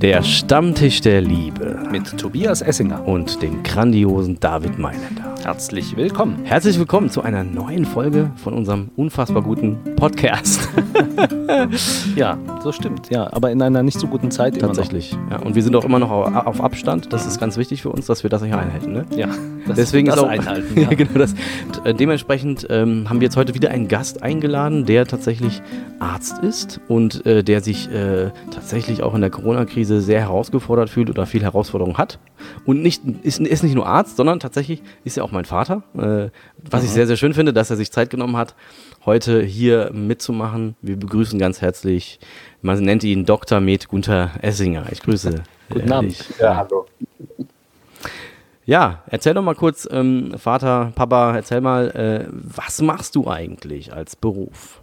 Der Stammtisch der Liebe mit Tobias Essinger und dem grandiosen David Mailänder. Herzlich willkommen. Herzlich willkommen zu einer neuen Folge von unserem unfassbar guten Podcast. ja, so stimmt. Ja, aber in einer nicht so guten Zeit Tatsächlich. Ja, und wir sind auch immer noch auf Abstand. Das ist ganz wichtig für uns, dass wir das hier einhalten. Ne? Ja, das, deswegen ist auch einhalten. Ja. genau das. Äh, dementsprechend ähm, haben wir jetzt heute wieder einen Gast eingeladen, der tatsächlich Arzt ist und äh, der sich äh, tatsächlich auch in der Corona-Krise sehr herausgefordert fühlt oder viel Herausforderung hat. Und nicht, ist, ist nicht nur Arzt, sondern tatsächlich ist er auch mein Vater. Äh, was Aha. ich sehr, sehr schön finde, dass er sich Zeit genommen hat, heute hier mitzumachen. Wir begrüßen ganz herzlich, man nennt ihn Dr. Med Gunther Essinger. Ich grüße. Guten Abend. Ja, hallo. Ja, erzähl doch mal kurz, ähm, Vater, Papa, erzähl mal, äh, was machst du eigentlich als Beruf?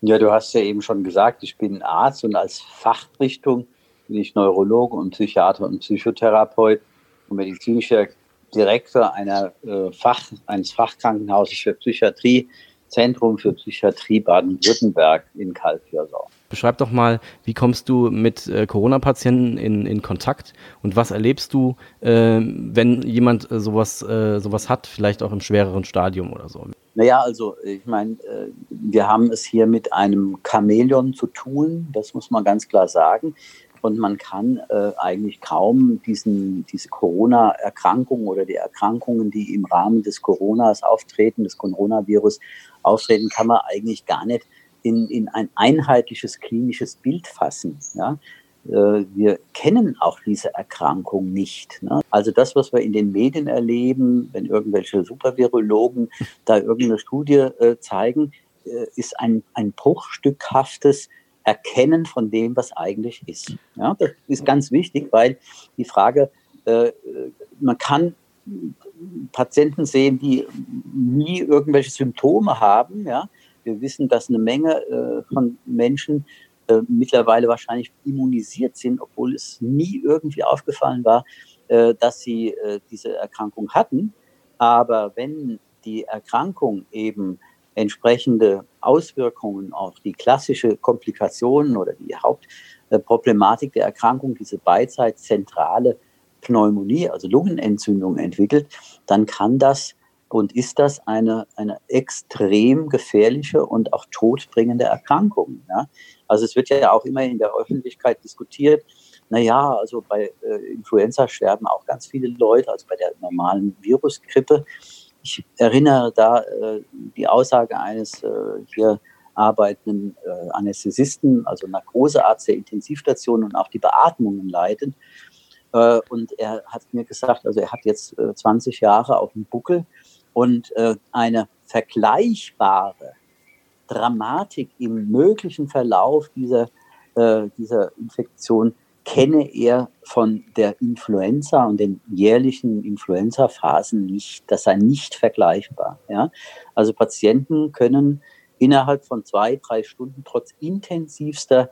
Ja, du hast ja eben schon gesagt, ich bin Arzt und als Fachrichtung bin ich Neurologe und Psychiater und Psychotherapeut und medizinischer Direktor einer, äh, Fach, eines Fachkrankenhauses für Psychiatrie, Zentrum für Psychiatrie Baden-Württemberg in Kalkhirsau. Beschreib doch mal, wie kommst du mit äh, Corona-Patienten in, in Kontakt und was erlebst du, äh, wenn jemand äh, sowas, äh, sowas hat, vielleicht auch im schwereren Stadium oder so? Naja, also ich meine, äh, wir haben es hier mit einem Chamäleon zu tun, das muss man ganz klar sagen. Und man kann äh, eigentlich kaum diesen, diese Corona-Erkrankung oder die Erkrankungen, die im Rahmen des Coronas auftreten, des Coronavirus auftreten, kann man eigentlich gar nicht in, in ein einheitliches klinisches Bild fassen. Ja? Äh, wir kennen auch diese Erkrankung nicht. Ne? Also das, was wir in den Medien erleben, wenn irgendwelche Supervirologen da irgendeine Studie äh, zeigen, äh, ist ein, ein bruchstückhaftes Erkennen von dem, was eigentlich ist. Ja, das ist ganz wichtig, weil die Frage, äh, man kann Patienten sehen, die nie irgendwelche Symptome haben. Ja, wir wissen, dass eine Menge äh, von Menschen äh, mittlerweile wahrscheinlich immunisiert sind, obwohl es nie irgendwie aufgefallen war, äh, dass sie äh, diese Erkrankung hatten. Aber wenn die Erkrankung eben entsprechende Auswirkungen auf die klassische Komplikation oder die Hauptproblematik der Erkrankung, diese beidseitszentrale Pneumonie, also Lungenentzündung entwickelt, dann kann das und ist das eine, eine extrem gefährliche und auch todbringende Erkrankung. Ja? Also es wird ja auch immer in der Öffentlichkeit diskutiert, naja, also bei äh, Influenza sterben auch ganz viele Leute, also bei der normalen Virusgrippe. Ich erinnere da äh, die Aussage eines äh, hier arbeitenden äh, Anästhesisten, also Narkosearzt der Intensivstation und auch die Beatmungen leitet. Äh, und er hat mir gesagt, also er hat jetzt 20 äh, Jahre auf dem Buckel und äh, eine vergleichbare Dramatik im möglichen Verlauf dieser, dieser Infektion kenne er von der Influenza und den jährlichen Influenza-Phasen nicht. Das sei nicht vergleichbar. Ja? Also Patienten können innerhalb von zwei, drei Stunden trotz intensivster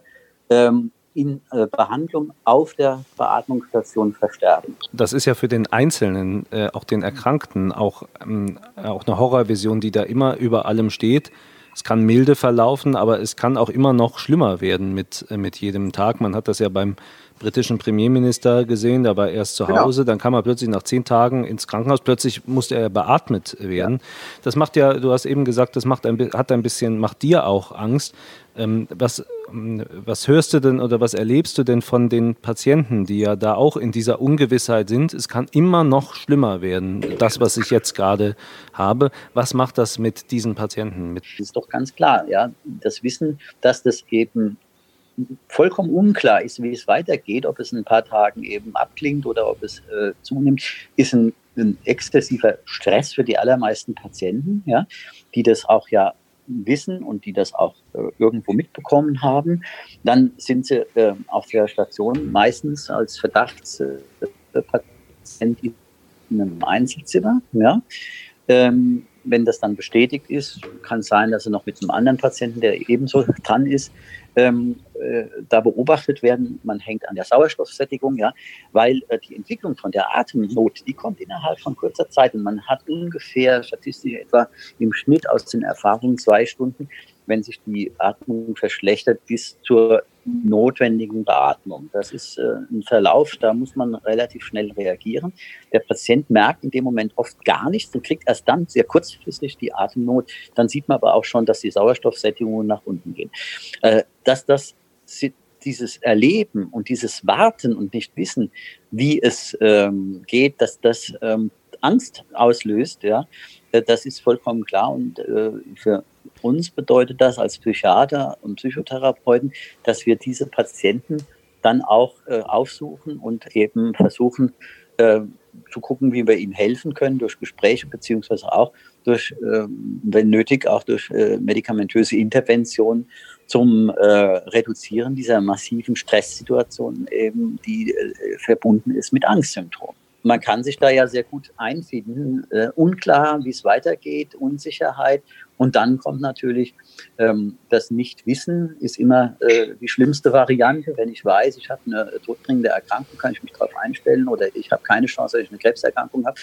ähm, in äh, Behandlung auf der Beatmungsstation versterben. Das ist ja für den Einzelnen, äh, auch den Erkrankten, auch, ähm, auch eine Horrorvision, die da immer über allem steht. Es kann milde verlaufen, aber es kann auch immer noch schlimmer werden mit, äh, mit jedem Tag. Man hat das ja beim britischen Premierminister gesehen, der war erst zu genau. Hause, genau. dann kam er plötzlich nach zehn Tagen ins Krankenhaus, plötzlich musste er beatmet werden. Ja. Das macht ja, du hast eben gesagt, das macht ein, hat ein bisschen, macht dir auch Angst. Ähm, was, was hörst du denn oder was erlebst du denn von den Patienten, die ja da auch in dieser Ungewissheit sind? Es kann immer noch schlimmer werden, das, was ich jetzt gerade habe. Was macht das mit diesen Patienten? Das ist doch ganz klar, ja. Das Wissen, dass das eben vollkommen unklar ist, wie es weitergeht, ob es in ein paar Tagen eben abklingt oder ob es äh, zunimmt, ist ein, ein, exzessiver Stress für die allermeisten Patienten, ja, die das auch ja wissen und die das auch äh, irgendwo mitbekommen haben. Dann sind sie äh, auf der Station meistens als Verdachtspatient in einem Einzelzimmer. Ja. Ähm, wenn das dann bestätigt ist, kann es sein, dass sie noch mit einem anderen Patienten, der ebenso dran ist, ähm, äh, da beobachtet werden. Man hängt an der Sauerstoffsättigung, ja, weil äh, die Entwicklung von der Atemnot, die kommt innerhalb von kurzer Zeit und man hat ungefähr statistisch etwa im Schnitt aus den Erfahrungen zwei Stunden, wenn sich die Atmung verschlechtert, bis zur notwendigen Beatmung. Das ist äh, ein Verlauf, da muss man relativ schnell reagieren. Der Patient merkt in dem Moment oft gar nichts und kriegt erst dann sehr kurzfristig die Atemnot. Dann sieht man aber auch schon, dass die Sauerstoffsättigungen nach unten gehen. Äh, dass das dieses Erleben und dieses Warten und nicht wissen, wie es ähm, geht, dass das ähm, Angst auslöst, ja, äh, das ist vollkommen klar. Und äh, für uns bedeutet das als Psychiater und Psychotherapeuten, dass wir diese Patienten dann auch äh, aufsuchen und eben versuchen äh, zu gucken, wie wir ihnen helfen können durch Gespräche beziehungsweise auch durch, äh, wenn nötig, auch durch äh, medikamentöse Interventionen zum äh, Reduzieren dieser massiven Stresssituation eben, die äh, verbunden ist mit Angstsymptomen man kann sich da ja sehr gut einfinden. Unklar, wie es weitergeht, Unsicherheit. Und dann kommt natürlich ähm, das Nichtwissen, ist immer äh, die schlimmste Variante. Wenn ich weiß, ich habe eine todbringende Erkrankung, kann ich mich darauf einstellen oder ich habe keine Chance, dass ich eine Krebserkrankung habe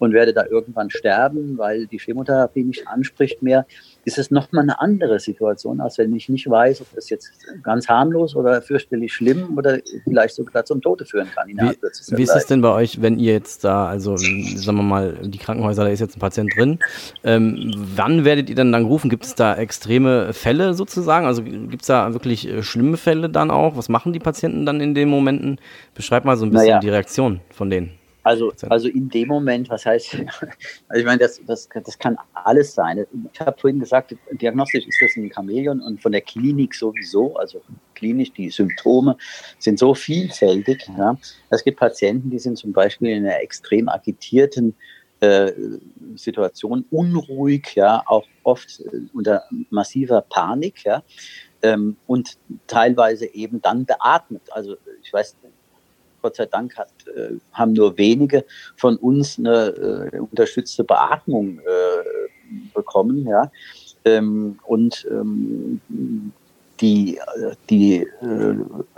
und werde da irgendwann sterben, weil die Chemotherapie nicht anspricht mehr, ist es nochmal eine andere Situation, als wenn ich nicht weiß, ob das jetzt ganz harmlos oder fürchterlich schlimm oder vielleicht sogar zum Tode führen kann. Wie, wie ist es denn bei euch, wenn ihr jetzt da, also sagen wir mal, die Krankenhäuser, da ist jetzt ein Patient drin, ähm, wann werdet ihr dann dann gerufen? Gibt es da extreme Fälle sozusagen? Also gibt es da wirklich äh, schlimme Fälle dann auch? Was machen die Patienten dann in den Momenten? Beschreib mal so ein bisschen naja. die Reaktion von denen. Also, also in dem Moment, was heißt, also ich meine, das, das, das kann alles sein. Ich habe vorhin gesagt, diagnostisch ist das ein Chamäleon und von der Klinik sowieso, also klinisch, die Symptome sind so vielfältig. Ja. Es gibt Patienten, die sind zum Beispiel in einer extrem agitierten äh, Situation, unruhig, ja, auch oft äh, unter massiver Panik, ja, ähm, und teilweise eben dann beatmet. Also ich weiß Gott sei Dank hat, äh, haben nur wenige von uns eine äh, unterstützte Beatmung äh, bekommen. Ja? Ähm, und ähm, die, die, äh,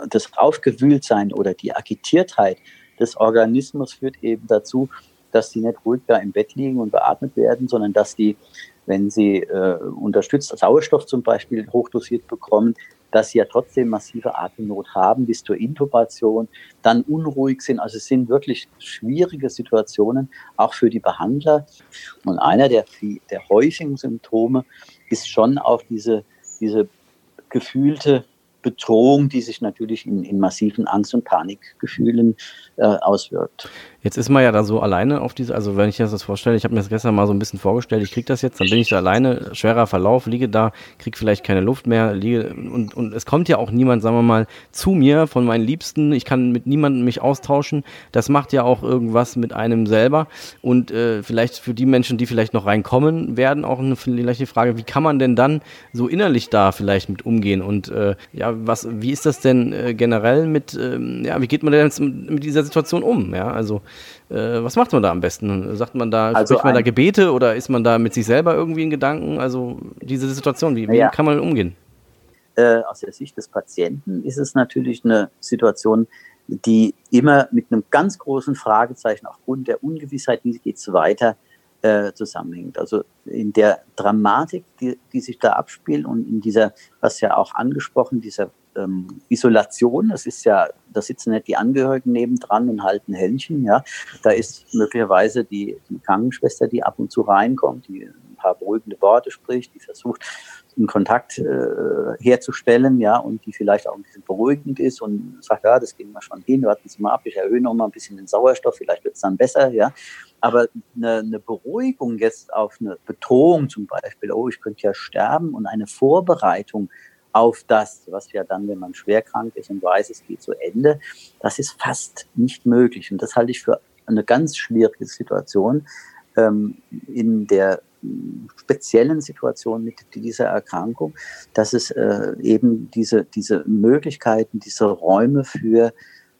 das Aufgewühltsein oder die Agitiertheit des Organismus führt eben dazu, dass sie nicht ruhig da im Bett liegen und beatmet werden, sondern dass die, wenn sie äh, unterstützt Sauerstoff zum Beispiel hochdosiert bekommen, dass sie ja trotzdem massive Atemnot haben bis zur Intubation, dann unruhig sind. Also es sind wirklich schwierige Situationen, auch für die Behandler. Und einer der, der häufigen Symptome ist schon auch diese, diese gefühlte Bedrohung, die sich natürlich in, in massiven Angst- und Panikgefühlen äh, auswirkt. Jetzt ist man ja da so alleine auf diese, also wenn ich mir das vorstelle, ich habe mir das gestern mal so ein bisschen vorgestellt, ich kriege das jetzt, dann bin ich da alleine, schwerer Verlauf, liege da, kriege vielleicht keine Luft mehr, liege und, und es kommt ja auch niemand, sagen wir mal, zu mir von meinen Liebsten, ich kann mit niemandem mich austauschen, das macht ja auch irgendwas mit einem selber und äh, vielleicht für die Menschen, die vielleicht noch reinkommen werden, auch eine, vielleicht die Frage, wie kann man denn dann so innerlich da vielleicht mit umgehen und äh, ja, was, wie ist das denn äh, generell mit, ähm, ja, wie geht man denn mit, mit dieser Situation um, ja, also äh, was macht man da am besten? Sagt man da, also spricht man da Gebete oder ist man da mit sich selber irgendwie in Gedanken? Also diese Situation, wie, wie ja. kann man umgehen? Äh, aus der Sicht des Patienten ist es natürlich eine Situation, die immer mit einem ganz großen Fragezeichen aufgrund der Ungewissheit, wie geht es weiter, äh, zusammenhängt. Also in der Dramatik, die, die sich da abspielt und in dieser, was ja auch angesprochen, dieser ähm, Isolation. Das ist ja, da sitzen nicht die Angehörigen nebendran und halten Händchen. Ja, da ist möglicherweise die, die Krankenschwester, die ab und zu reinkommt, die ein paar beruhigende Worte spricht, die versucht, einen Kontakt äh, herzustellen, ja, und die vielleicht auch ein bisschen beruhigend ist und sagt, ja, das gehen wir schon hin, warten Sie mal ab, ich erhöhe noch mal ein bisschen den Sauerstoff, vielleicht wird es dann besser, ja. Aber eine, eine Beruhigung jetzt auf eine Bedrohung zum Beispiel, oh, ich könnte ja sterben und eine Vorbereitung auf das, was ja dann, wenn man schwer krank ist und weiß, es geht zu Ende, das ist fast nicht möglich. Und das halte ich für eine ganz schwierige Situation ähm, in der speziellen Situation mit dieser Erkrankung, dass es äh, eben diese, diese Möglichkeiten, diese Räume für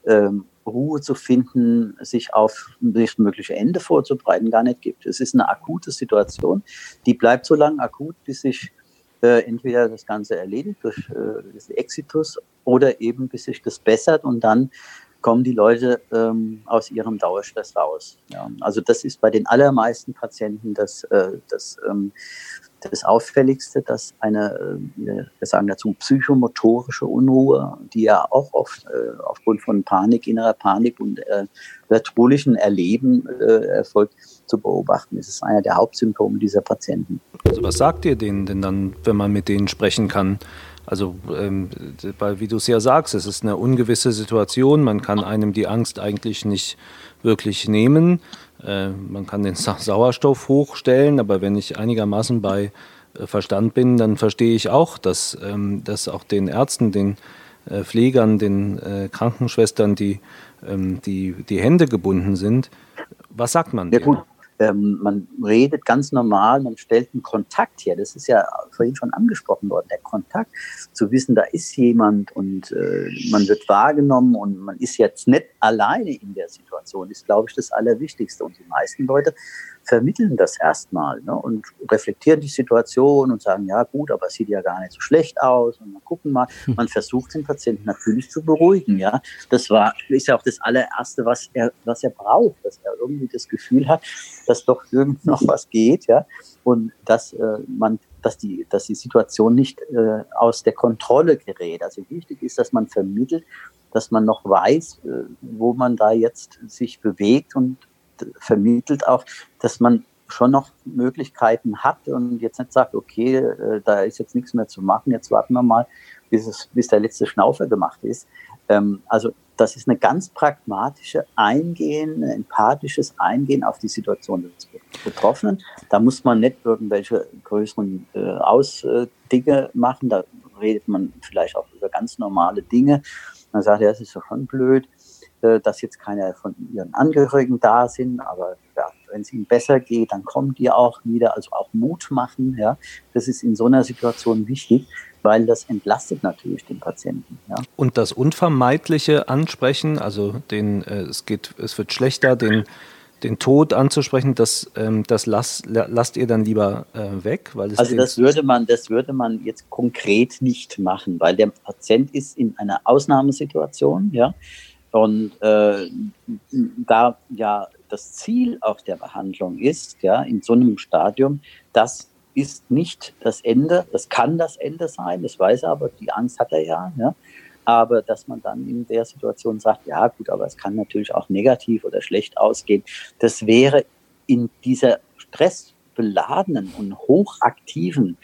ähm, Ruhe zu finden, sich auf das mögliche Ende vorzubereiten, gar nicht gibt. Es ist eine akute Situation, die bleibt so lange akut, bis sich äh, entweder das Ganze erledigt durch äh, Exitus oder eben bis sich das bessert und dann kommen die Leute ähm, aus ihrem Dauerstress raus. Ja. Also das ist bei den allermeisten Patienten das, äh, das, ähm, das Auffälligste, dass eine, äh, wir sagen dazu, psychomotorische Unruhe, die ja auch oft äh, aufgrund von Panik, innerer Panik und äh, vertraulichen Erleben äh, erfolgt, zu beobachten. Das ist einer der Hauptsymptome dieser Patienten. Also was sagt ihr denen denn dann, wenn man mit denen sprechen kann? Also, ähm, wie du es ja sagst, es ist eine ungewisse Situation. Man kann einem die Angst eigentlich nicht wirklich nehmen. Äh, man kann den Sa Sauerstoff hochstellen, aber wenn ich einigermaßen bei äh, Verstand bin, dann verstehe ich auch, dass, ähm, dass auch den Ärzten, den äh, Pflegern, den äh, Krankenschwestern die, ähm, die, die Hände gebunden sind. Was sagt man? Ja, ähm, man redet ganz normal, man stellt einen Kontakt her. Das ist ja vorhin schon angesprochen worden, der Kontakt, zu wissen, da ist jemand und äh, man wird wahrgenommen und man ist jetzt nicht alleine in der Situation, ist, glaube ich, das Allerwichtigste. Und die meisten Leute vermitteln das erstmal ne, und reflektieren die Situation und sagen, ja gut, aber es sieht ja gar nicht so schlecht aus und mal gucken mal. Hm. Man versucht den Patienten natürlich zu beruhigen. Ja, das war ist ja auch das allererste, was er was er braucht, dass er irgendwie das Gefühl hat, dass doch irgend noch was geht. Ja, und dass äh, man dass die, dass die Situation nicht äh, aus der Kontrolle gerät. Also wichtig ist, dass man vermittelt, dass man noch weiß, äh, wo man da jetzt sich bewegt und vermittelt auch, dass man schon noch Möglichkeiten hat und jetzt nicht sagt, okay, äh, da ist jetzt nichts mehr zu machen, jetzt warten wir mal, bis, es, bis der letzte Schnaufer gemacht ist. Ähm, also das ist eine ganz pragmatische Eingehen, ein empathisches Eingehen auf die Situation des Betroffenen. Da muss man nicht irgendwelche größeren äh, Ausdinge machen, da redet man vielleicht auch über ganz normale Dinge. Man sagt, ja, das ist doch schon blöd. Dass jetzt keine von ihren Angehörigen da sind, aber ja, wenn es ihnen besser geht, dann kommen die auch wieder, also auch Mut machen. Ja, das ist in so einer Situation wichtig, weil das entlastet natürlich den Patienten. Ja. Und das unvermeidliche Ansprechen, also den, äh, es geht, es wird schlechter, den den Tod anzusprechen, das, ähm, das lasst, lasst ihr dann lieber äh, weg? Weil also das würde man, das würde man jetzt konkret nicht machen, weil der Patient ist in einer Ausnahmesituation, ja. Und äh, da ja das Ziel auch der Behandlung ist, ja, in so einem Stadium, das ist nicht das Ende, das kann das Ende sein, das weiß er, aber die Angst hat er ja, ja. Aber dass man dann in der Situation sagt, ja gut, aber es kann natürlich auch negativ oder schlecht ausgehen, das wäre in dieser stressbeladenen und hochaktiven,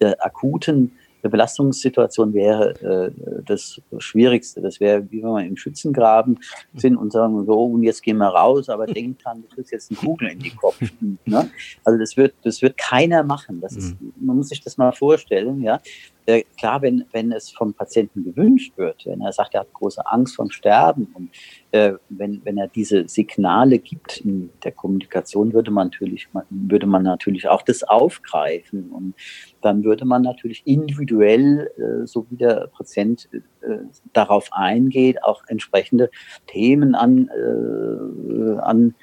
äh, akuten Belastungssituation wäre äh, das Schwierigste. Das wäre, wie wenn wir im Schützengraben sind und sagen, so, und jetzt gehen wir raus, aber denk dran, du kriegst jetzt einen Kugel in die Kopf. Ne? Also das wird, das wird keiner machen. Das ist, mhm. man muss sich das mal vorstellen, ja. Äh, klar, wenn, wenn es vom Patienten gewünscht wird, wenn er sagt, er hat große Angst vom Sterben und äh, wenn, wenn er diese Signale gibt in der Kommunikation, würde man natürlich, würde man natürlich auch das aufgreifen und dann würde man natürlich individuell, äh, so wie der Patient äh, darauf eingeht, auch entsprechende Themen an, äh, an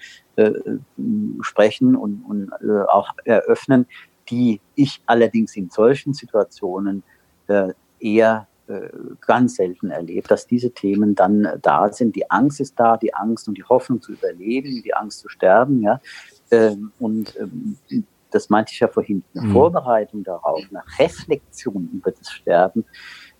sprechen und, und auch eröffnen, die ich allerdings in solchen Situationen eher äh, ganz selten erlebt, dass diese Themen dann da sind. Die Angst ist da, die Angst und die Hoffnung zu überleben, die Angst zu sterben, ja. Ähm, und ähm, das meinte ich ja vorhin, eine mhm. Vorbereitung darauf, eine Reflexion über das Sterben,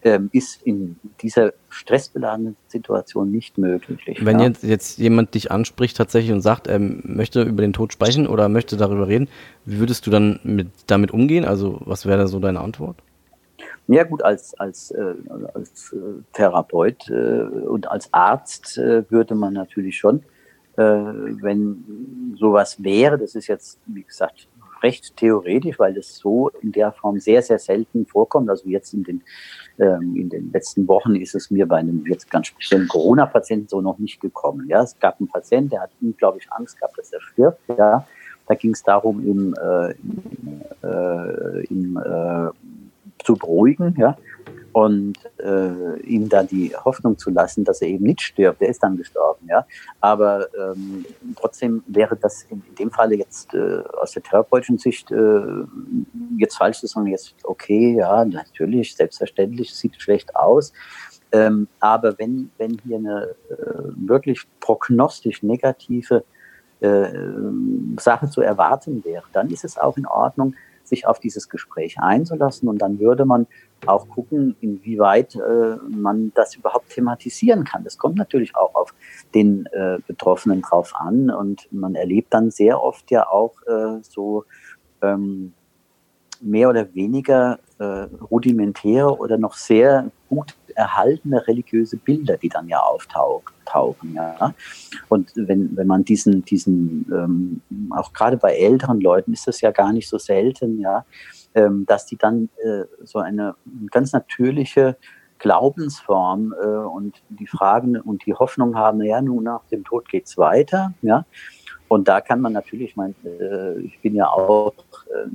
ähm, ist in dieser stressbeladenen Situation nicht möglich. Wenn ja? jetzt, jetzt jemand dich anspricht tatsächlich und sagt, er möchte über den Tod sprechen oder möchte darüber reden, wie würdest du dann mit, damit umgehen? Also was wäre da so deine Antwort? Ja gut, als, als, äh, als äh, Therapeut äh, und als Arzt äh, würde man natürlich schon, äh, wenn sowas wäre, das ist jetzt, wie gesagt, recht theoretisch, weil es so in der Form sehr, sehr selten vorkommt. Also jetzt in den, ähm, in den letzten Wochen ist es mir bei einem jetzt ganz speziellen Corona-Patienten so noch nicht gekommen. Ja, es gab einen Patienten, der hat unglaublich Angst gehabt, dass er stirbt. Ja, da ging es darum, ihm, äh, ihm, äh, ihm äh, zu beruhigen, ja, und äh, ihm da die Hoffnung zu lassen, dass er eben nicht stirbt. Er ist dann gestorben, ja. Aber ähm, trotzdem wäre das in, in dem Falle jetzt äh, aus der therapeutischen Sicht äh, jetzt falsch sagen, jetzt okay, ja, natürlich, selbstverständlich, sieht schlecht aus. Ähm, aber wenn, wenn hier eine äh, wirklich prognostisch negative äh, Sache zu erwarten wäre, dann ist es auch in Ordnung, sich auf dieses Gespräch einzulassen und dann würde man auch gucken, inwieweit äh, man das überhaupt thematisieren kann. Das kommt natürlich auch auf den äh, Betroffenen drauf an und man erlebt dann sehr oft ja auch äh, so ähm, mehr oder weniger äh, rudimentäre oder noch sehr gut erhaltene religiöse Bilder, die dann ja auftauchen. Ja? Und wenn, wenn man diesen, diesen ähm, auch gerade bei älteren Leuten ist das ja gar nicht so selten, ja, ähm, dass die dann äh, so eine ganz natürliche Glaubensform äh, und die Fragen und die Hoffnung haben, ja, nun nach dem Tod geht's weiter, ja. Und da kann man natürlich, ich meine, äh, ich bin ja auch äh,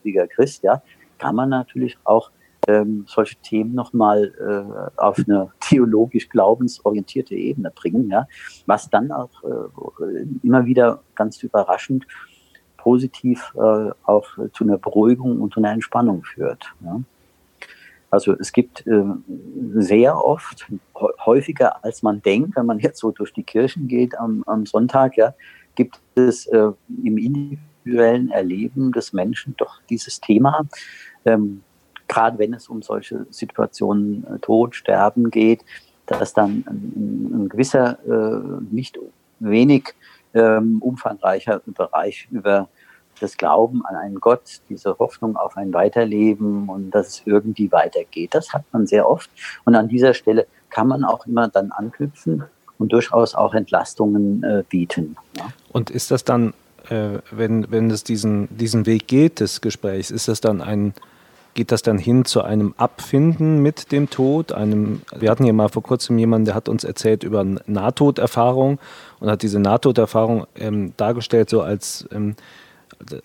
gläubiger Christ, ja, kann man natürlich auch ähm, solche Themen nochmal äh, auf eine theologisch glaubensorientierte Ebene bringen, ja, was dann auch äh, immer wieder ganz überraschend positiv äh, auch zu einer Beruhigung und zu einer Entspannung führt. Ja. Also es gibt äh, sehr oft, häufiger als man denkt, wenn man jetzt so durch die Kirchen geht am, am Sonntag, ja, gibt es äh, im individuellen Erleben des Menschen doch dieses Thema. Ähm, gerade wenn es um solche Situationen äh, Tod, Sterben geht, dass dann ein, ein gewisser, äh, nicht wenig ähm, umfangreicher Bereich über das Glauben an einen Gott, diese Hoffnung auf ein Weiterleben und dass es irgendwie weitergeht. Das hat man sehr oft. Und an dieser Stelle kann man auch immer dann anknüpfen und durchaus auch Entlastungen äh, bieten. Ja. Und ist das dann, wenn, wenn es diesen, diesen Weg geht des Gesprächs, ist das dann ein geht das dann hin zu einem Abfinden mit dem Tod? Einem, wir hatten ja mal vor kurzem jemanden, der hat uns erzählt über Nahtoderfahrung und hat diese Nahtoderfahrung ähm, dargestellt so als ähm,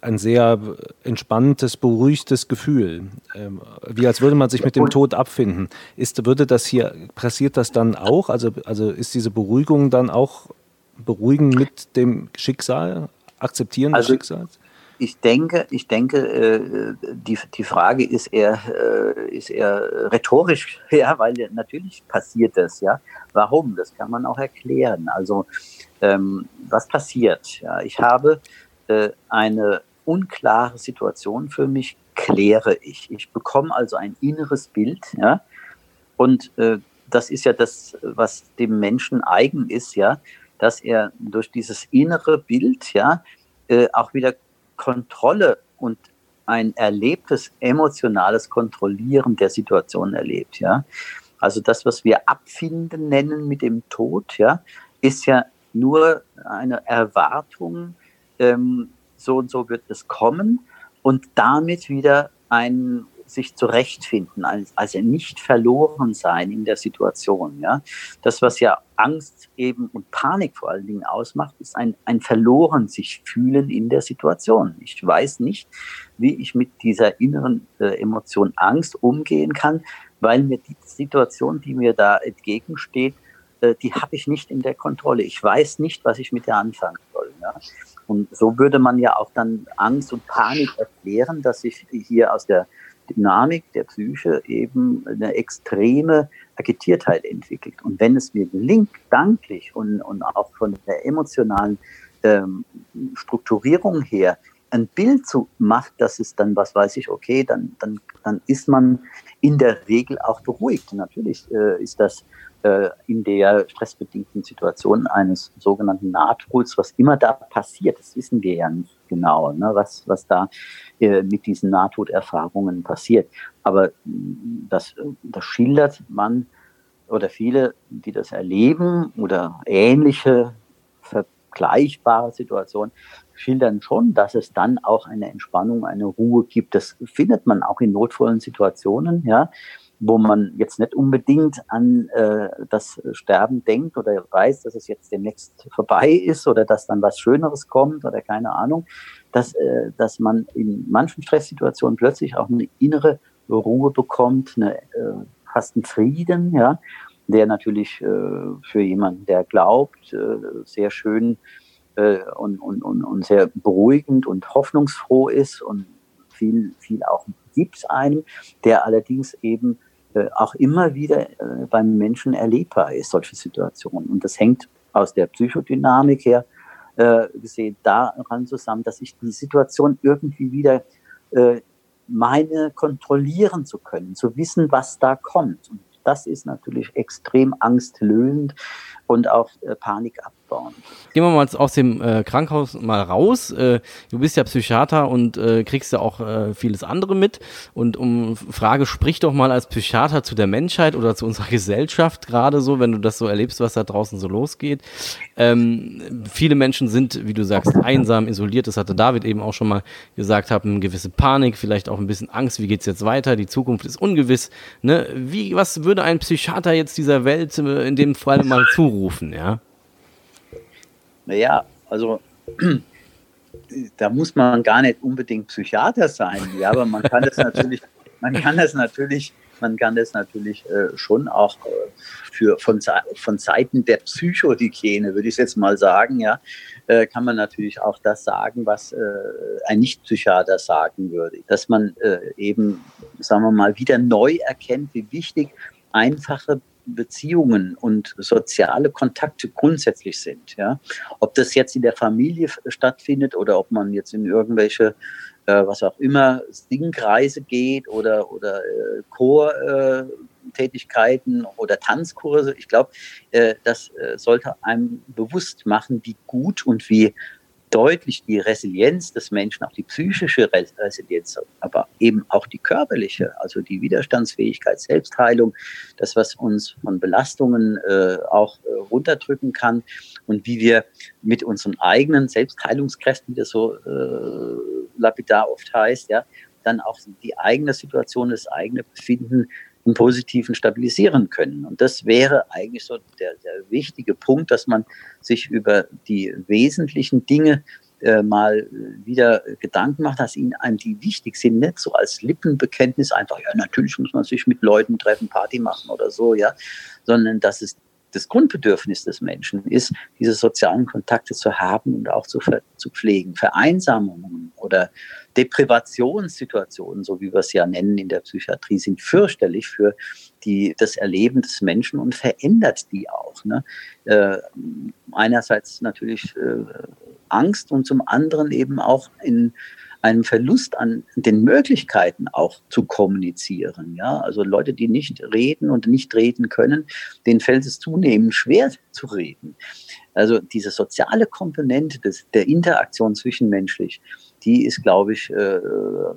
ein sehr entspanntes, beruhigtes Gefühl. Ähm, wie als würde man sich mit dem Tod abfinden. Ist, würde das hier, passiert das dann auch? Also, also ist diese Beruhigung dann auch beruhigen mit dem Schicksal, akzeptieren also, des Schicksals? ich denke, ich denke, äh, die, die Frage ist eher, äh, ist eher rhetorisch, ja, weil natürlich passiert das, ja. Warum? Das kann man auch erklären. Also, ähm, was passiert? Ja, ich habe äh, eine unklare Situation für mich, kläre ich. Ich bekomme also ein inneres Bild, ja. Und äh, das ist ja das, was dem Menschen eigen ist, ja, dass er durch dieses innere Bild, ja, äh, auch wieder Kontrolle und ein erlebtes emotionales Kontrollieren der Situation erlebt, ja. Also das, was wir Abfinden nennen mit dem Tod, ja, ist ja nur eine Erwartung, ähm, so und so wird es kommen und damit wieder ein sich zurechtfinden, also nicht verloren sein in der Situation. Ja? Das, was ja Angst eben und Panik vor allen Dingen ausmacht, ist ein, ein verloren sich fühlen in der Situation. Ich weiß nicht, wie ich mit dieser inneren äh, Emotion Angst umgehen kann, weil mir die Situation, die mir da entgegensteht, äh, die habe ich nicht in der Kontrolle. Ich weiß nicht, was ich mit der anfangen soll. Ja? Und so würde man ja auch dann Angst und Panik erklären, dass ich hier aus der Dynamik der Psyche eben eine extreme Agitiertheit entwickelt. Und wenn es mir gelingt, danklich und, und auch von der emotionalen ähm, Strukturierung her, ein Bild zu macht, dass es dann, was weiß ich, okay, dann, dann, dann ist man in der Regel auch beruhigt. Natürlich äh, ist das äh, in der stressbedingten Situation eines sogenannten Nahtods, was immer da passiert, das wissen wir ja nicht genau, ne, was, was da äh, mit diesen Nahtoderfahrungen passiert. Aber mm, das, das schildert man oder viele, die das erleben oder ähnliche vergleichbare Situationen, schildern schon, dass es dann auch eine Entspannung, eine Ruhe gibt. Das findet man auch in notvollen Situationen, ja wo man jetzt nicht unbedingt an äh, das Sterben denkt oder weiß, dass es jetzt demnächst vorbei ist oder dass dann was Schöneres kommt oder keine Ahnung, dass, äh, dass man in manchen Stresssituationen plötzlich auch eine innere Ruhe bekommt, eine, äh, fast einen Frieden, ja, der natürlich äh, für jemanden, der glaubt, äh, sehr schön äh, und, und, und, und sehr beruhigend und hoffnungsfroh ist und viel, viel auch gibt es einem, der allerdings eben äh, auch immer wieder äh, beim Menschen erlebbar ist, solche Situationen. Und das hängt aus der Psychodynamik her äh, gesehen daran zusammen, dass ich die Situation irgendwie wieder meine kontrollieren zu können, zu wissen, was da kommt. Und das ist natürlich extrem angstlösend und auch äh, Panik abbauen. Gehen wir mal aus dem äh, Krankenhaus mal raus. Äh, du bist ja Psychiater und äh, kriegst ja auch äh, vieles andere mit. Und um Frage, sprich doch mal als Psychiater zu der Menschheit oder zu unserer Gesellschaft gerade so, wenn du das so erlebst, was da draußen so losgeht. Ähm, viele Menschen sind, wie du sagst, einsam, isoliert. Das hatte David eben auch schon mal gesagt, haben eine gewisse Panik, vielleicht auch ein bisschen Angst. Wie geht's jetzt weiter? Die Zukunft ist ungewiss. Ne? Wie, was würde ein Psychiater jetzt dieser Welt äh, in dem Fall mal zurufen? Ja. Naja, also da muss man gar nicht unbedingt Psychiater sein, ja, aber man kann das natürlich, man kann das natürlich, man kann das natürlich äh, schon auch äh, für, von, von Seiten der Psychohygiene, würde ich jetzt mal sagen, ja, äh, kann man natürlich auch das sagen, was äh, ein Nicht-Psychiater sagen würde. Dass man äh, eben, sagen wir mal, wieder neu erkennt, wie wichtig einfache Beziehungen und soziale Kontakte grundsätzlich sind. Ja? Ob das jetzt in der Familie stattfindet oder ob man jetzt in irgendwelche, äh, was auch immer, Singkreise geht oder, oder äh, Chortätigkeiten oder Tanzkurse. Ich glaube, äh, das äh, sollte einem bewusst machen, wie gut und wie deutlich die Resilienz des Menschen, auch die psychische Resilienz, aber eben auch die körperliche, also die Widerstandsfähigkeit, Selbstheilung, das, was uns von Belastungen äh, auch äh, runterdrücken kann und wie wir mit unseren eigenen Selbstheilungskräften, wie das so äh, lapidar oft heißt, ja, dann auch die eigene Situation, das eigene Befinden im Positiven stabilisieren können. Und das wäre eigentlich so der, der wichtige Punkt, dass man sich über die wesentlichen Dinge äh, mal wieder Gedanken macht, dass ihnen einem die wichtig sind, nicht so als Lippenbekenntnis einfach, ja, natürlich muss man sich mit Leuten treffen, Party machen oder so, ja, sondern dass es das Grundbedürfnis des Menschen ist, diese sozialen Kontakte zu haben und auch zu, zu pflegen. Vereinsamungen oder Deprivationssituationen, so wie wir es ja nennen in der Psychiatrie, sind fürchterlich für die, das Erleben des Menschen und verändert die auch. Ne? Äh, einerseits natürlich äh, Angst und zum anderen eben auch in einem Verlust an den Möglichkeiten auch zu kommunizieren. Ja, also Leute, die nicht reden und nicht reden können, denen fällt es zunehmend schwer zu reden. Also diese soziale Komponente des, der Interaktion zwischenmenschlich, die ist, glaube ich, äh,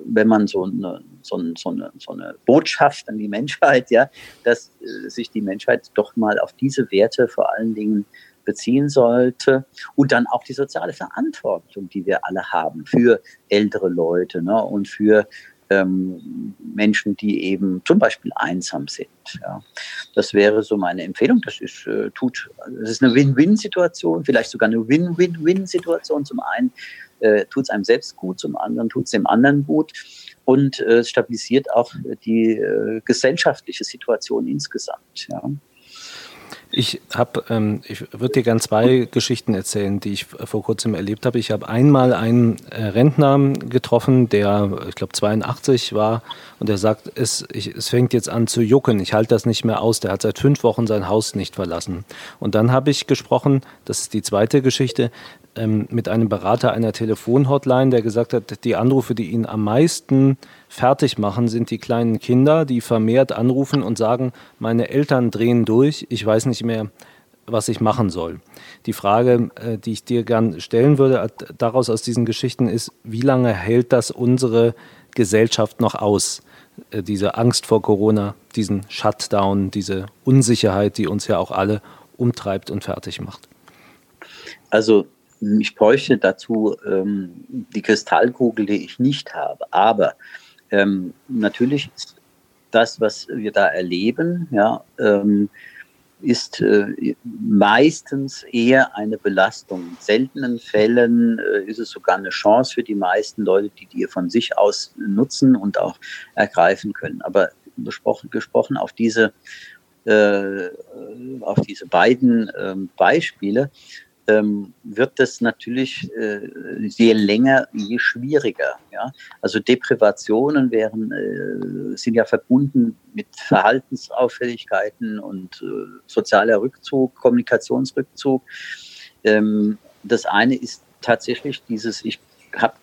wenn man so eine, so, so, eine, so eine Botschaft an die Menschheit, ja, dass äh, sich die Menschheit doch mal auf diese Werte vor allen Dingen beziehen sollte und dann auch die soziale Verantwortung, die wir alle haben für ältere Leute ne, und für ähm, Menschen, die eben zum Beispiel einsam sind. Ja. Das wäre so meine Empfehlung. Das ist, äh, tut, das ist eine Win-Win-Situation, vielleicht sogar eine Win-Win-Win-Situation. Zum einen äh, tut es einem selbst gut, zum anderen tut es dem anderen gut und äh, stabilisiert auch die äh, gesellschaftliche Situation insgesamt. Ja. Ich habe, ähm, ich würde dir gerne zwei Geschichten erzählen, die ich vor kurzem erlebt habe. Ich habe einmal einen äh, Rentner getroffen, der, ich glaube, 82 war und der sagt, es, ich, es fängt jetzt an zu jucken, ich halte das nicht mehr aus. Der hat seit fünf Wochen sein Haus nicht verlassen. Und dann habe ich gesprochen, das ist die zweite Geschichte, ähm, mit einem Berater einer Telefonhotline, der gesagt hat, die Anrufe, die ihn am meisten fertig machen, sind die kleinen Kinder, die vermehrt anrufen und sagen, meine Eltern drehen durch, ich weiß nicht mehr, was ich machen soll. Die Frage, äh, die ich dir gern stellen würde, daraus aus diesen Geschichten ist, wie lange hält das unsere Gesellschaft noch aus? Äh, diese Angst vor Corona, diesen Shutdown, diese Unsicherheit, die uns ja auch alle umtreibt und fertig macht. Also ich bräuchte dazu ähm, die Kristallkugel, die ich nicht habe. Aber ähm, natürlich ist das, was wir da erleben, ja, ähm, ist äh, meistens eher eine Belastung. In seltenen Fällen äh, ist es sogar eine Chance für die meisten Leute, die die von sich aus nutzen und auch ergreifen können. Aber besprochen, gesprochen auf diese, äh, auf diese beiden ähm, Beispiele, ähm, wird das natürlich äh, je länger, je schwieriger. Ja? Also Deprivationen wären, äh, sind ja verbunden mit Verhaltensauffälligkeiten und äh, sozialer Rückzug, Kommunikationsrückzug. Ähm, das eine ist tatsächlich dieses, ich habe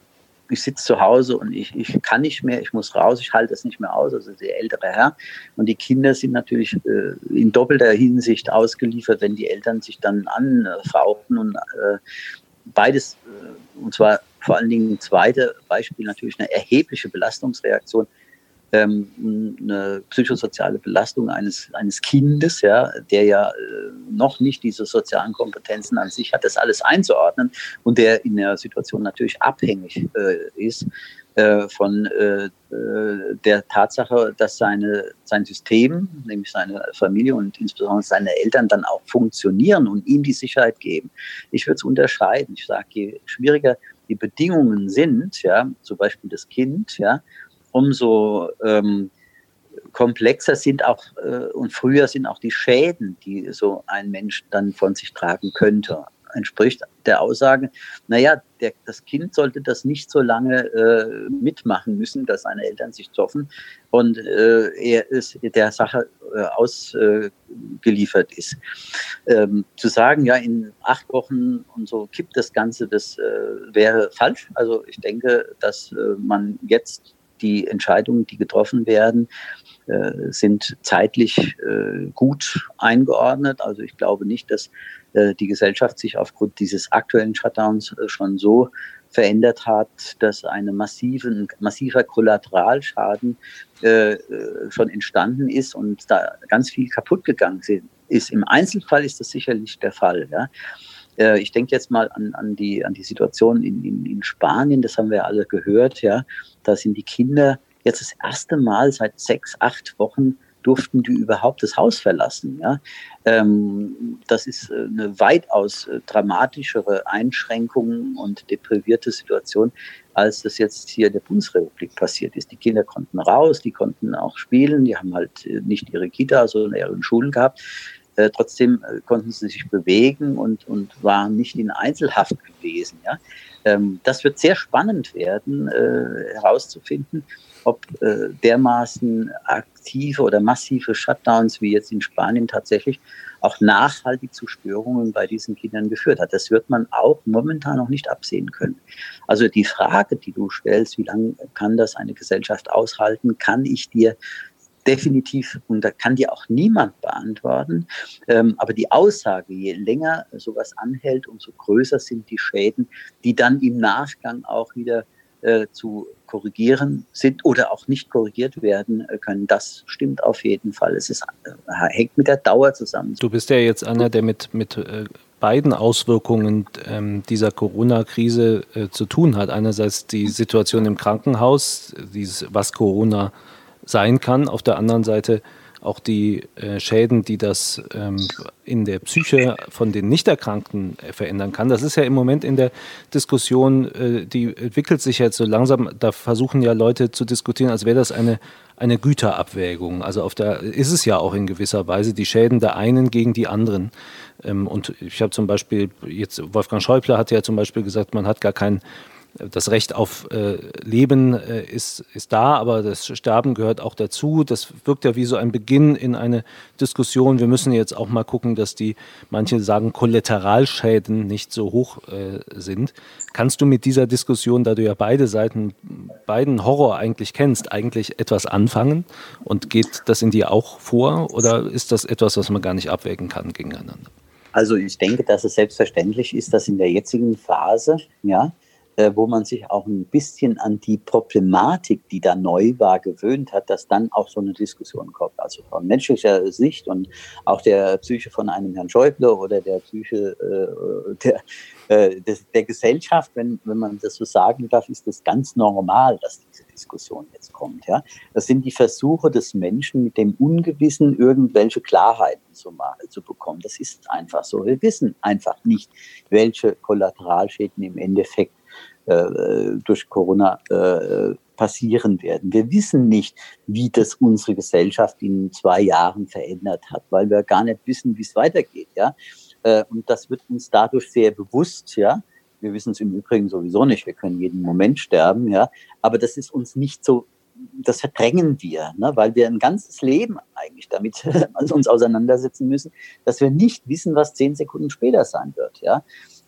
ich sitze zu Hause und ich, ich kann nicht mehr, ich muss raus, ich halte es nicht mehr aus, also der ältere Herr. Und die Kinder sind natürlich äh, in doppelter Hinsicht ausgeliefert, wenn die Eltern sich dann anfauchen und äh, beides, äh, und zwar vor allen Dingen ein zweites Beispiel natürlich eine erhebliche Belastungsreaktion ähm, eine psychosoziale Belastung eines, eines Kindes, ja, der ja äh, noch nicht diese sozialen Kompetenzen an sich hat, das alles einzuordnen und der in der Situation natürlich abhängig äh, ist äh, von äh, äh, der Tatsache, dass seine, sein System, nämlich seine Familie und insbesondere seine Eltern dann auch funktionieren und ihm die Sicherheit geben. Ich würde es unterscheiden. Ich sage, je schwieriger die Bedingungen sind, ja, zum Beispiel das Kind, ja, umso ähm, komplexer sind auch äh, und früher sind auch die Schäden, die so ein Mensch dann von sich tragen könnte. Entspricht der Aussage, naja, der, das Kind sollte das nicht so lange äh, mitmachen müssen, dass seine Eltern sich zoffen und äh, er ist der Sache äh, ausgeliefert ist. Ähm, zu sagen, ja, in acht Wochen und so kippt das Ganze, das äh, wäre falsch. Also ich denke, dass äh, man jetzt die Entscheidungen, die getroffen werden, äh, sind zeitlich äh, gut eingeordnet. Also ich glaube nicht, dass äh, die Gesellschaft sich aufgrund dieses aktuellen Shutdowns schon so verändert hat, dass eine massive, ein massiver Kollateralschaden schon entstanden ist und da ganz viel kaputt gegangen ist. Im Einzelfall ist das sicherlich der Fall. Ja. Ich denke jetzt mal an, an, die, an die Situation in, in, in Spanien, das haben wir alle gehört, ja. Da sind die Kinder jetzt das erste Mal seit sechs, acht Wochen durften die überhaupt das Haus verlassen. Ja? Ähm, das ist äh, eine weitaus äh, dramatischere Einschränkung und deprivierte Situation, als das jetzt hier in der Bundesrepublik passiert ist. Die Kinder konnten raus, die konnten auch spielen, die haben halt äh, nicht ihre Kita, sondern ihre Schulen gehabt. Äh, trotzdem äh, konnten sie sich bewegen und, und waren nicht in Einzelhaft gewesen. Ja? Ähm, das wird sehr spannend werden, äh, herauszufinden, ob äh, dermaßen aktive oder massive Shutdowns wie jetzt in Spanien tatsächlich auch nachhaltig zu Störungen bei diesen Kindern geführt hat. Das wird man auch momentan noch nicht absehen können. Also die Frage, die du stellst, wie lange kann das eine Gesellschaft aushalten, kann ich dir definitiv, und da kann dir auch niemand beantworten, ähm, aber die Aussage, je länger sowas anhält, umso größer sind die Schäden, die dann im Nachgang auch wieder äh, zu korrigieren sind oder auch nicht korrigiert werden äh, können. Das stimmt auf jeden Fall. Es ist, äh, hängt mit der Dauer zusammen. Du bist ja jetzt einer, der mit, mit äh, beiden Auswirkungen ähm, dieser Corona-Krise äh, zu tun hat. Einerseits die Situation im Krankenhaus, dieses, was Corona sein kann, auf der anderen Seite auch die äh, Schäden, die das ähm, in der Psyche von den Nichterkrankten äh, verändern kann. Das ist ja im Moment in der Diskussion, äh, die entwickelt sich jetzt so langsam, da versuchen ja Leute zu diskutieren, als wäre das eine, eine Güterabwägung. Also auf der ist es ja auch in gewisser Weise die Schäden der einen gegen die anderen. Ähm, und ich habe zum Beispiel, jetzt Wolfgang Schäuble hat ja zum Beispiel gesagt, man hat gar kein das Recht auf äh, Leben äh, ist, ist da, aber das Sterben gehört auch dazu. Das wirkt ja wie so ein Beginn in eine Diskussion. Wir müssen jetzt auch mal gucken, dass die, manche sagen, Kollateralschäden nicht so hoch äh, sind. Kannst du mit dieser Diskussion, da du ja beide Seiten, beiden Horror eigentlich kennst, eigentlich etwas anfangen? Und geht das in dir auch vor? Oder ist das etwas, was man gar nicht abwägen kann gegeneinander? Also ich denke, dass es selbstverständlich ist, dass in der jetzigen Phase, ja, wo man sich auch ein bisschen an die Problematik, die da neu war, gewöhnt hat, dass dann auch so eine Diskussion kommt. Also von menschlicher Sicht und auch der Psyche von einem Herrn Schäuble oder der Psyche äh, der, äh, des, der Gesellschaft, wenn, wenn man das so sagen darf, ist das ganz normal, dass diese Diskussion jetzt kommt. Ja? Das sind die Versuche des Menschen, mit dem Ungewissen irgendwelche Klarheiten zu, zu bekommen. Das ist einfach so. Wir wissen einfach nicht, welche Kollateralschäden im Endeffekt äh, durch Corona äh, passieren werden. Wir wissen nicht, wie das unsere Gesellschaft in zwei Jahren verändert hat, weil wir gar nicht wissen, wie es weitergeht. Ja? Äh, und das wird uns dadurch sehr bewusst. Ja? Wir wissen es im Übrigen sowieso nicht. Wir können jeden Moment sterben. Ja? Aber das ist uns nicht so das verdrängen wir, ne, weil wir ein ganzes Leben eigentlich damit uns auseinandersetzen müssen, dass wir nicht wissen, was zehn Sekunden später sein wird. Ja?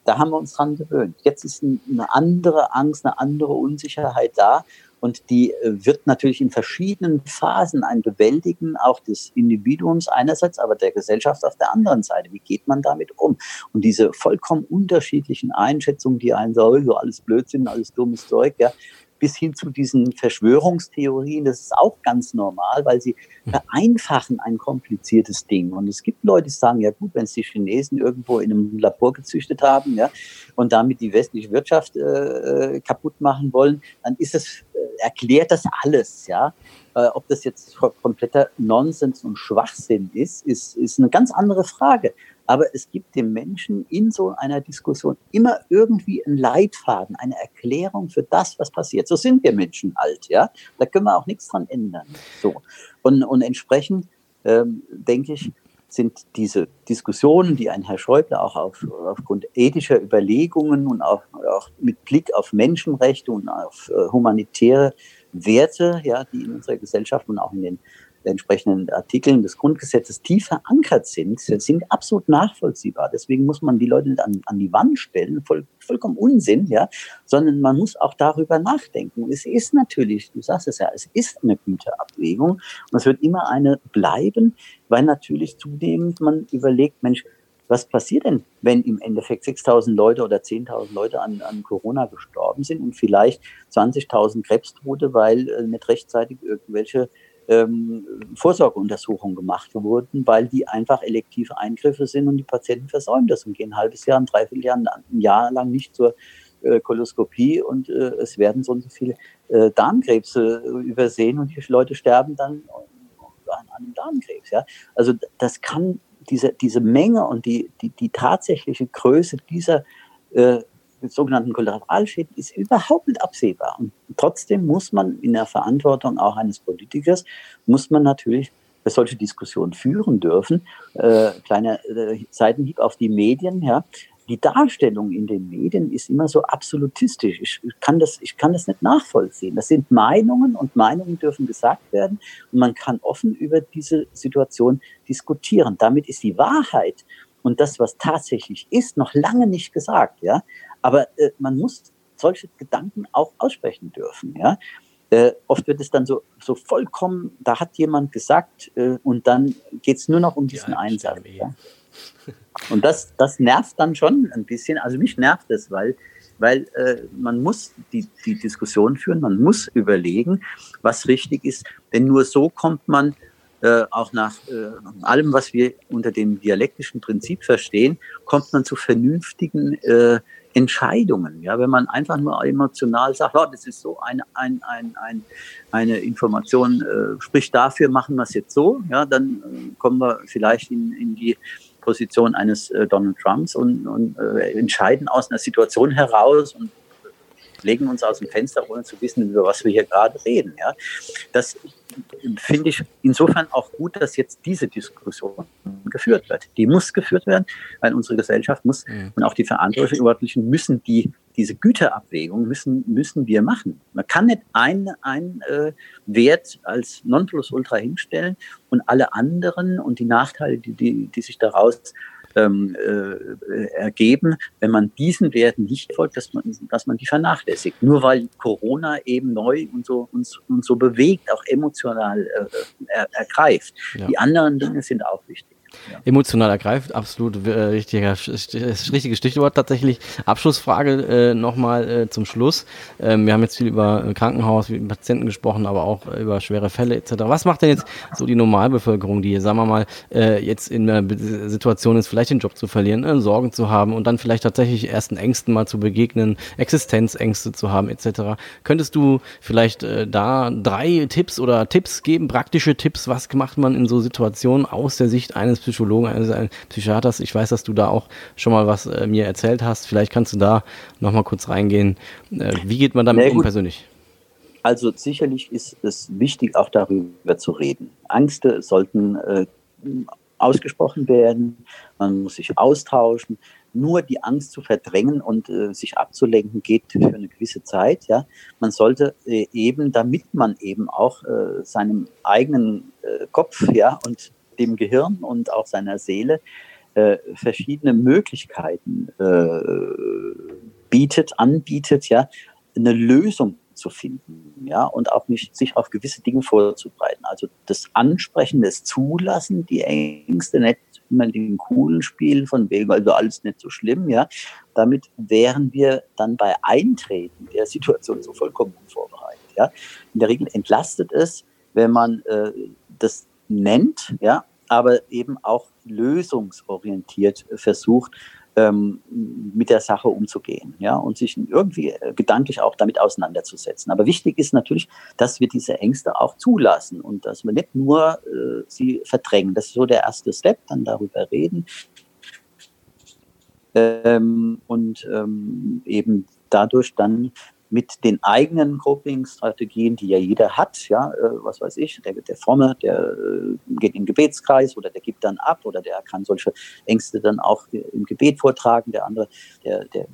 Da haben wir uns dran gewöhnt. Jetzt ist eine andere Angst, eine andere Unsicherheit da. Und die äh, wird natürlich in verschiedenen Phasen ein Bewältigen auch des Individuums einerseits, aber der Gesellschaft auf der anderen Seite. Wie geht man damit um? Und diese vollkommen unterschiedlichen Einschätzungen, die einen sagen, so alles Blödsinn, alles dummes Zeug, ja, bis hin zu diesen Verschwörungstheorien. Das ist auch ganz normal, weil sie hm. vereinfachen ein kompliziertes Ding. Und es gibt Leute, die sagen, ja gut, wenn es die Chinesen irgendwo in einem Labor gezüchtet haben ja, und damit die westliche Wirtschaft äh, äh kaputt machen wollen, dann ist es, äh, erklärt das alles. Ja. Äh, ob das jetzt kompletter Nonsens und Schwachsinn ist, ist, ist eine ganz andere Frage. Aber es gibt dem Menschen in so einer Diskussion immer irgendwie einen Leitfaden, eine Erklärung für das, was passiert. So sind wir Menschen halt, ja. Da können wir auch nichts dran ändern. So. Und, und entsprechend ähm, denke ich, sind diese Diskussionen, die ein Herr Schäuble auch auf, aufgrund ethischer Überlegungen und auch, auch, mit Blick auf Menschenrechte und auf äh, humanitäre Werte, ja, die in unserer Gesellschaft und auch in den entsprechenden Artikeln des Grundgesetzes tief verankert sind, sind absolut nachvollziehbar. Deswegen muss man die Leute nicht an, an die Wand stellen, voll, vollkommen Unsinn, ja, sondern man muss auch darüber nachdenken. Es ist natürlich, du sagst es ja, es ist eine Güterabwägung und es wird immer eine bleiben, weil natürlich zunehmend man überlegt, Mensch, was passiert denn, wenn im Endeffekt 6.000 Leute oder 10.000 Leute an, an Corona gestorben sind und vielleicht 20.000 Krebstote, weil äh, nicht rechtzeitig irgendwelche ähm, Vorsorgeuntersuchungen gemacht wurden, weil die einfach elektive Eingriffe sind und die Patienten versäumen das und gehen ein halbes Jahr, ein Dreivierteljahr, ein Jahr lang nicht zur äh, Koloskopie und äh, es werden so und so viele äh, Darmkrebse übersehen und die Leute sterben dann an einem Darmkrebs. Ja? Also das kann diese, diese Menge und die, die, die tatsächliche Größe dieser äh, sogenannten Kollateralschäden ist überhaupt nicht absehbar. Und trotzdem muss man in der Verantwortung auch eines Politikers, muss man natürlich solche Diskussionen führen dürfen. Äh, kleiner äh, Seitenhieb auf die Medien, ja. Die Darstellung in den Medien ist immer so absolutistisch. Ich kann, das, ich kann das nicht nachvollziehen. Das sind Meinungen und Meinungen dürfen gesagt werden und man kann offen über diese Situation diskutieren. Damit ist die Wahrheit und das, was tatsächlich ist, noch lange nicht gesagt. Ja? Aber äh, man muss solche Gedanken auch aussprechen dürfen. Ja? Äh, oft wird es dann so, so vollkommen, da hat jemand gesagt äh, und dann geht es nur noch um diesen ja, Einsatz. Ja? Und das, das nervt dann schon ein bisschen. Also mich nervt es, weil, weil äh, man muss die, die Diskussion führen, man muss überlegen, was richtig ist. Denn nur so kommt man äh, auch nach äh, allem, was wir unter dem dialektischen Prinzip verstehen, kommt man zu vernünftigen äh, Entscheidungen. Ja, wenn man einfach nur emotional sagt, oh, das ist so eine, ein, ein, ein, eine Information, äh, spricht dafür, machen wir es jetzt so, ja, dann äh, kommen wir vielleicht in, in die Position eines äh, Donald Trumps und, und äh, entscheiden aus einer Situation heraus und legen uns aus dem Fenster, ohne zu wissen, über was wir hier gerade reden. Ja. Das finde ich insofern auch gut, dass jetzt diese Diskussion geführt wird. Die muss geführt werden, weil unsere Gesellschaft muss mhm. und auch die Verantwortlichen müssen die diese Güterabwägung müssen, müssen wir machen. Man kann nicht einen, einen äh, Wert als Nonplusultra hinstellen und alle anderen und die Nachteile, die, die, die sich daraus ähm, äh, ergeben, wenn man diesen Werten nicht folgt, dass man, dass man die vernachlässigt. Nur weil Corona eben neu und so, uns, uns so bewegt, auch emotional äh, er, ergreift. Ja. Die anderen Dinge sind auch wichtig. Ja. Emotional ergreift, absolut äh, richtiger, richtiges Stichwort tatsächlich. Abschlussfrage äh, nochmal äh, zum Schluss. Ähm, wir haben jetzt viel über Krankenhaus, über Patienten gesprochen, aber auch über schwere Fälle etc. Was macht denn jetzt so die Normalbevölkerung, die, sagen wir mal, äh, jetzt in der Situation ist, vielleicht den Job zu verlieren, äh, Sorgen zu haben und dann vielleicht tatsächlich ersten Ängsten mal zu begegnen, Existenzängste zu haben etc. Könntest du vielleicht äh, da drei Tipps oder Tipps geben, praktische Tipps, was macht man in so Situationen aus der Sicht eines Psychologen, eines Psychiaters. Ich weiß, dass du da auch schon mal was äh, mir erzählt hast. Vielleicht kannst du da noch mal kurz reingehen. Äh, wie geht man damit um persönlich? Also sicherlich ist es wichtig, auch darüber zu reden. Ängste sollten äh, ausgesprochen werden. Man muss sich austauschen. Nur die Angst zu verdrängen und äh, sich abzulenken geht für eine gewisse Zeit. Ja, man sollte äh, eben, damit man eben auch äh, seinem eigenen Kopf ja und dem Gehirn und auch seiner Seele äh, verschiedene Möglichkeiten äh, bietet, anbietet, ja, eine Lösung zu finden, ja, und auch nicht sich auf gewisse Dinge vorzubereiten. Also das Ansprechen, das Zulassen, die Ängste, nicht immer den coolen Spiel von wegen, also alles nicht so schlimm, ja. Damit wären wir dann bei Eintreten der Situation so vollkommen unvorbereitet, ja. In der Regel entlastet es, wenn man äh, das nennt, ja, aber eben auch lösungsorientiert versucht, ähm, mit der Sache umzugehen, ja, und sich irgendwie äh, gedanklich auch damit auseinanderzusetzen. Aber wichtig ist natürlich, dass wir diese Ängste auch zulassen und dass wir nicht nur äh, sie verdrängen. Das ist so der erste Step, dann darüber reden ähm, und ähm, eben dadurch dann mit den eigenen Coping-Strategien, die ja jeder hat, ja, äh, was weiß ich, der, der Fromme, der äh, geht in den Gebetskreis oder der gibt dann ab oder der kann solche Ängste dann auch im Gebet vortragen, der andere, der, der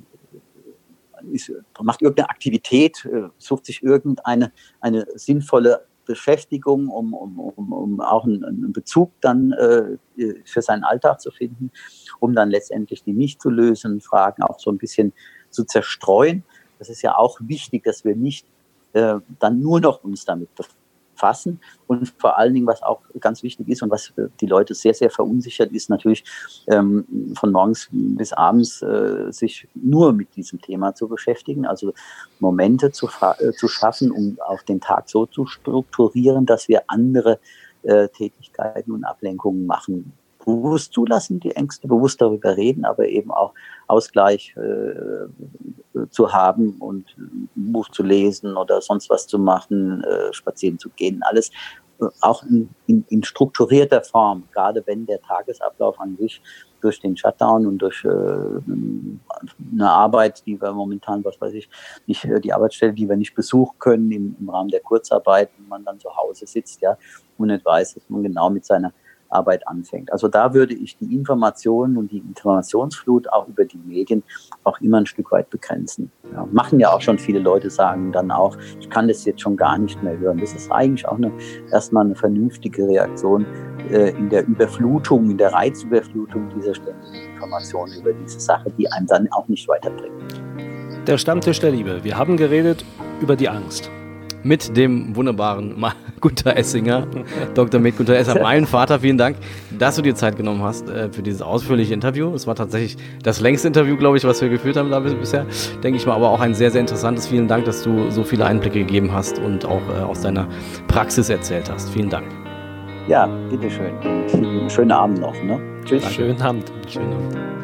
ist, macht irgendeine Aktivität, äh, sucht sich irgendeine eine sinnvolle Beschäftigung, um, um, um, um auch einen Bezug dann äh, für seinen Alltag zu finden, um dann letztendlich die nicht zu lösen Fragen auch so ein bisschen zu zerstreuen. Das ist ja auch wichtig, dass wir nicht äh, dann nur noch uns damit befassen. Und vor allen Dingen, was auch ganz wichtig ist und was die Leute sehr, sehr verunsichert, ist natürlich ähm, von morgens bis abends äh, sich nur mit diesem Thema zu beschäftigen, also Momente zu, äh, zu schaffen, um auf den Tag so zu strukturieren, dass wir andere äh, Tätigkeiten und Ablenkungen machen bewusst zulassen, die Ängste, bewusst darüber reden, aber eben auch Ausgleich äh, zu haben und ein Buch zu lesen oder sonst was zu machen, äh, spazieren zu gehen, alles äh, auch in, in, in, strukturierter Form, gerade wenn der Tagesablauf an sich durch den Shutdown und durch äh, eine Arbeit, die wir momentan, was weiß ich, nicht, äh, die Arbeitsstelle, die wir nicht besuchen können im, im Rahmen der Kurzarbeit, wenn man dann zu Hause sitzt, ja, und nicht weiß, dass man genau mit seiner Arbeit anfängt. Also da würde ich die Informationen und die Informationsflut auch über die Medien auch immer ein Stück weit begrenzen. Ja, machen ja auch schon viele Leute, sagen dann auch, ich kann das jetzt schon gar nicht mehr hören. Das ist eigentlich auch eine, erstmal eine vernünftige Reaktion äh, in der Überflutung, in der Reizüberflutung dieser ständigen Informationen über diese Sache, die einem dann auch nicht weiterbringt. Der Stammtisch der Liebe. Wir haben geredet über die Angst mit dem wunderbaren Gunther Essinger, Dr. Med Gunther Essinger, mein Vater. Vielen Dank, dass du dir Zeit genommen hast äh, für dieses ausführliche Interview. Es war tatsächlich das längste Interview, glaube ich, was wir geführt haben da bisher, denke ich mal, aber auch ein sehr, sehr interessantes. Vielen Dank, dass du so viele Einblicke gegeben hast und auch äh, aus deiner Praxis erzählt hast. Vielen Dank. Ja, bitteschön. Schönen Abend noch. Ne? Tschüss. Schönen Abend. Schönen Abend.